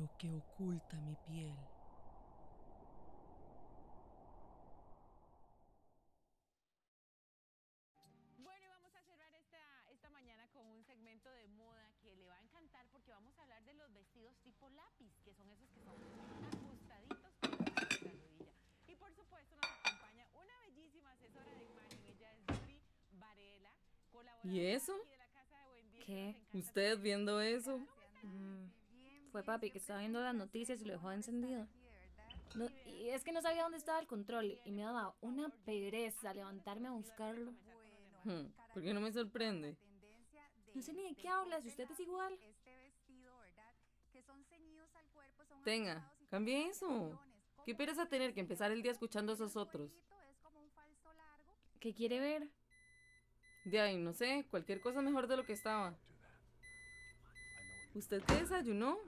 lo que oculta mi piel. Bueno, y vamos a cerrar esta, esta mañana con un segmento de moda que le va a encantar porque vamos a hablar de los vestidos tipo lápiz, que son esos que son ajustaditos con la rodilla. Y por supuesto nos acompaña una bellísima asesora de imagen, ella es Yuri Varela, ¿Y eso? de la Casa de Buen Día, ¿Qué? nos encanta ¿Usted tu viendo eso? Mm, fue papi que estaba viendo las noticias y lo dejó encendido. No, y es que no sabía dónde estaba el control y me daba una pereza levantarme a buscarlo. Hmm, ¿Por qué no me sorprende? No sé ni de qué habla, si usted es igual. Tenga, cambie eso. ¿Qué pereza tener que empezar el día escuchando a esos otros? ¿Qué quiere ver? De ahí, no sé, cualquier cosa mejor de lo que estaba. ¿Usted qué desayunó?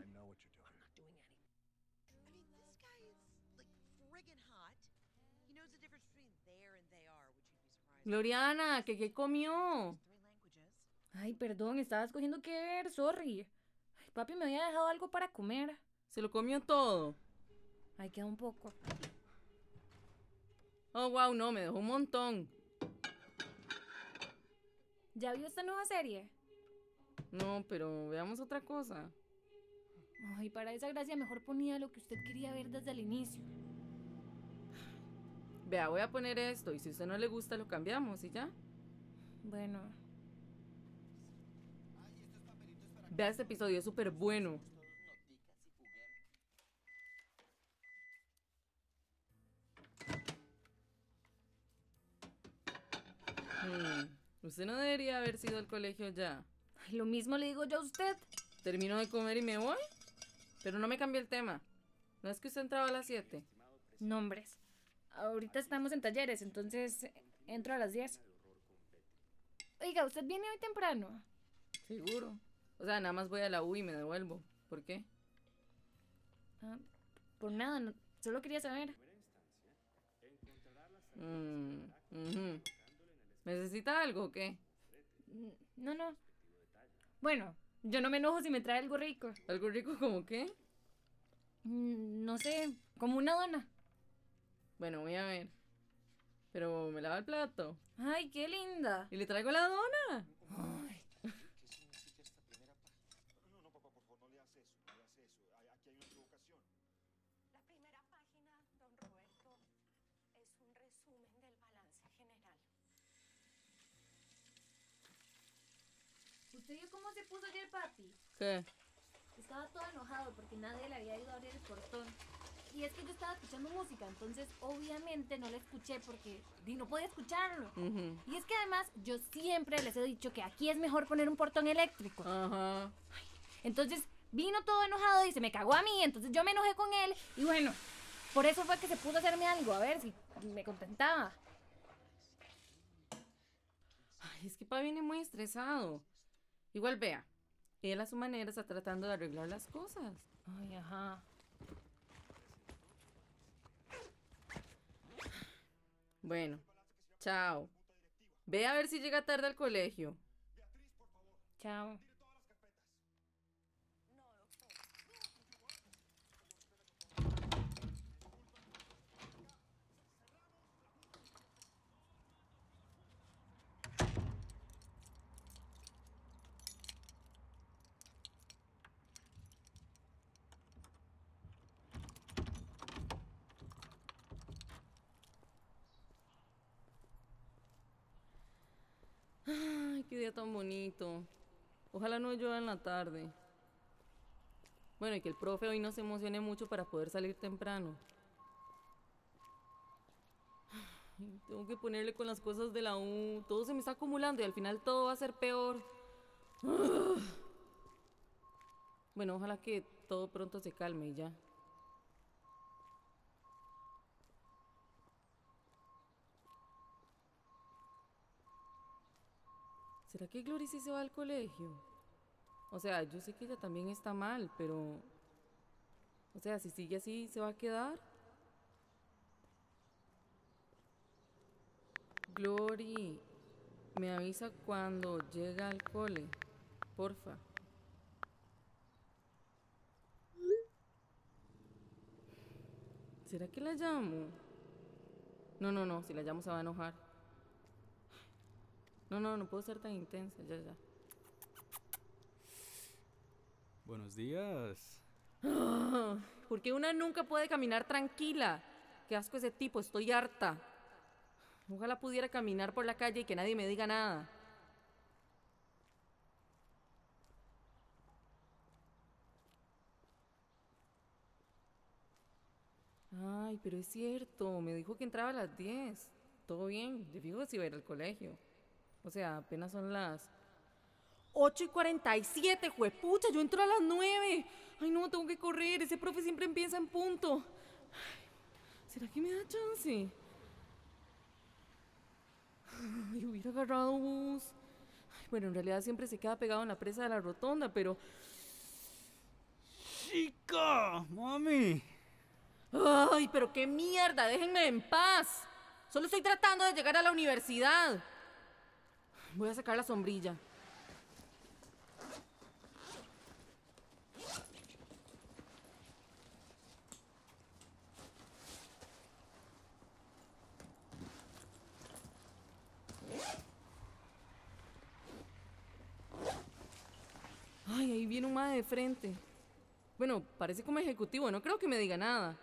Gloriana, ¿que qué comió? Ay, perdón, estaba escogiendo qué ver, sorry. Ay, papi me había dejado algo para comer. Se lo comió todo. Ay, queda un poco. Oh, wow, no, me dejó un montón. ¿Ya vio esta nueva serie? No, pero veamos otra cosa. Ay, para esa gracia mejor ponía lo que usted quería ver desde el inicio. Vea, voy a poner esto y si a usted no le gusta lo cambiamos y ya. Bueno, Vea este episodio, es súper bueno. Hmm, Usted no debería haber sido al colegio ya. Ay, lo mismo le digo yo a usted. Termino de comer y me voy. Pero no me cambie el tema. ¿No es que usted entraba a las 7? Nombres. Ahorita estamos en talleres, entonces eh, entro a las 10. Oiga, ¿usted viene hoy temprano? Seguro. O sea, nada más voy a la U y me devuelvo. ¿Por qué? Ah, por nada, no- solo quería saber. Mm. ¿Necesita algo o qué? No, no. Bueno, yo no me enojo si me trae algo rico. ¿Algo rico como qué? Mm, No sé, como una dona. Bueno, voy a ver. Pero me lava el plato. Ay, qué linda. Y le traigo la dona. ¿Qué significa esta primera página? No, no, papá, por favor, no le hagas eso, no le hagas eso. Ay, Aquí hay una equivocación. La primera página, don Roberto, es un resumen del balance general. ¿Usted vio cómo se puso ayer, papi? ¿Qué? Estaba todo enojado porque nadie le había ido a abrir el portón. Y es que yo estaba escuchando música, entonces obviamente no la escuché porque no podía escucharlo. Ujú. Y es que además yo siempre les he dicho que aquí es mejor poner un portón eléctrico. Ajá. Entonces vino todo enojado y se me cagó a mí, entonces yo me enojé con él y bueno, por eso fue que se puso a hacerme algo, a ver si me contentaba. Ay, es que pa viene muy estresado. Igual vea. Él a su manera está tratando de arreglar las cosas. Ay, ajá. Bueno, chao. Ve a ver si llega tarde al colegio. Chao. Ay, qué día tan bonito. Ojalá no llueva en la tarde. Bueno, y que el profe hoy no se emocione mucho para poder salir temprano. Tengo que ponerle con las cosas de la U. Todo se me está acumulando y al final todo va a ser peor. Bueno, ojalá que todo pronto se calme y ya. ¿Será que Glory sí se va al colegio? O sea, yo sé que ella también está mal, pero... O sea, si sigue así, ¿se va a quedar? Glory, me avisa cuando llega al cole, porfa. ¿Será que la llamo? No, no, no, si la llamo se va a enojar. No, no, no puedo ser tan intensa, ya, ya. Buenos días. Porque una nunca puede caminar tranquila. Qué asco ese tipo, estoy harta. Ojalá pudiera caminar por la calle y que nadie me diga nada. Ay, pero es cierto, me dijo que entraba a las 10. Todo bien, de fijo si iba a ir al colegio. O sea, apenas son las 8 y 47, juepucha, yo entro a las 9. Ay, no, tengo que correr, ese profe siempre empieza en punto. Ay, ¿Será que me da chance? Ay, hubiera agarrado bus. Ay, bueno, en realidad siempre se queda pegado en la presa de la rotonda, pero... ¡Chica! ¡Mami! Ay, pero qué mierda, déjenme en paz. Solo estoy tratando de llegar a la universidad. Voy a sacar la sombrilla. Ay, ahí viene un mae de frente. Bueno, parece como ejecutivo, no creo que me diga nada.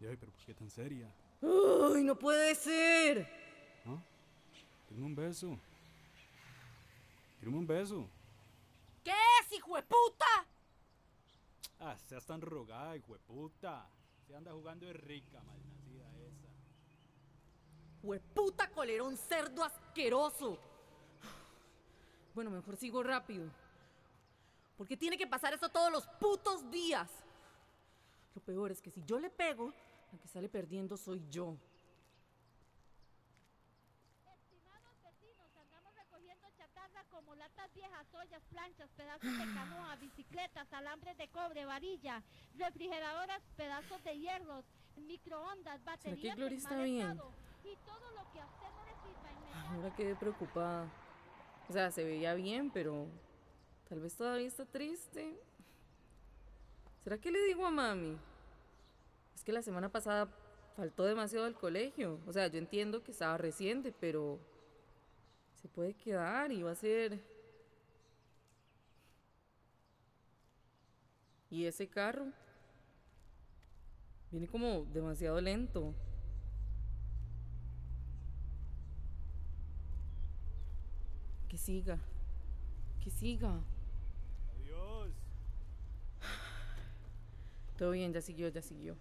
Ay, pero ¿por qué tan seria? ¡Ay, no puede ser! Tírame un beso. Tírame un beso. ¿Qué es, hijo de puta? Ah, seas tan rogada, hijo de puta. Se anda jugando de rica, malnacida esa. Hueputa colerón cerdo asqueroso. Bueno, mejor sigo rápido. ¿Por qué tiene que pasar eso todos los putos días? Lo peor es que si yo le pego, la que sale perdiendo soy yo. Como latas viejas, ollas, planchas, pedazos de canoa, bicicletas, alambres de cobre, varilla, refrigeradoras, pedazos de hierros, microondas, baterías, Gloria está bien? y todo lo que a usted no le sirva Ahora quedé preocupada. O sea, se veía bien, pero tal vez todavía está triste. ¿Será que le digo a mami? Es que la semana pasada faltó demasiado al colegio. O sea, yo entiendo que estaba reciente, pero se puede quedar y va a ser... ¿Y ese carro? Viene como demasiado lento. Que siga. Que siga. Adiós. Todo bien, ya siguió, ya siguió.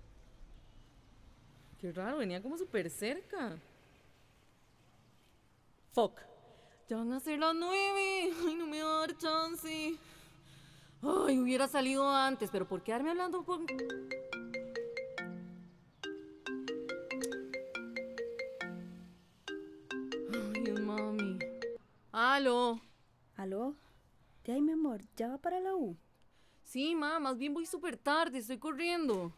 Qué raro, venía como súper cerca. Fuck. Ya van a ser las nueve. Ay, no me va a dar chance. Ay, hubiera salido antes, pero ¿por quedarme hablando por... Ay, mami. Aló. ¿Aló? De ahí, mi amor, ¿ya va para la U? Sí, ma, más bien voy súper tarde, estoy corriendo.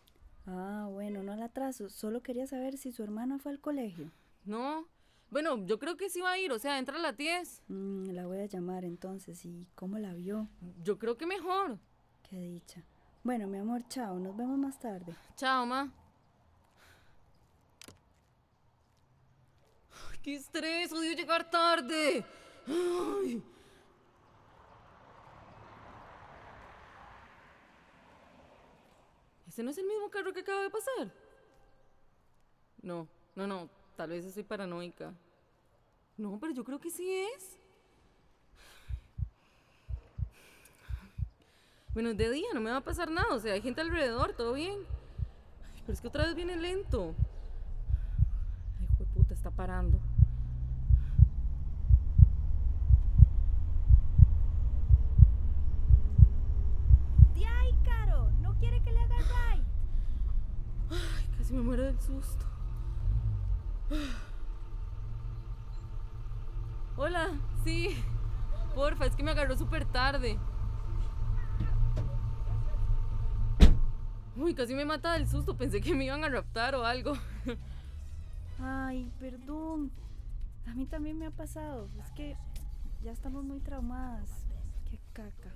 Ah, bueno, no la atraso. Solo quería saber si su hermana fue al colegio. ¿No? Bueno, yo creo que sí va a ir, o sea, entra a las 10. Mm, la voy a llamar entonces. ¿Y cómo la vio? Yo creo que mejor. Qué dicha. Bueno, mi amor, chao. Nos vemos más tarde. Chao, ma. Ay, qué estrés, odio llegar tarde. Ay. ¿Ese no es el mismo carro que acaba de pasar? No, no, no, tal vez estoy paranoica. No, pero yo creo que sí es. Bueno, es de día, no me va a pasar nada, o sea, hay gente alrededor, todo bien. Ay, pero es que otra vez viene lento. Ay, hijo de puta, está parando. ¡De ahí, Caro! ¿No quiere que le haga ride? Ay, casi me muero del susto. Hola, sí. Porfa, es que me agarró súper tarde. Uy, casi me mata del susto. Pensé que me iban a raptar o algo. Ay, perdón. A mí también me ha pasado. Es que ya estamos muy traumadas. Qué caca.